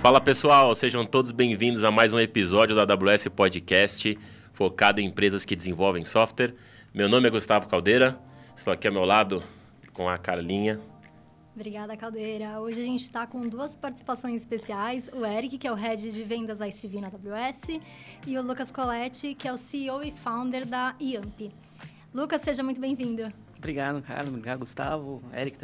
Fala pessoal, sejam todos bem-vindos a mais um episódio da AWS Podcast, focado em empresas que desenvolvem software. Meu nome é Gustavo Caldeira, estou aqui ao meu lado com a Carlinha. Obrigada, Caldeira. Hoje a gente está com duas participações especiais. O Eric, que é o Head de Vendas ICV na AWS, e o Lucas Coletti, que é o CEO e Founder da IAMP. Lucas, seja muito bem-vindo. Obrigado, Carlos. Obrigado, Gustavo. Eric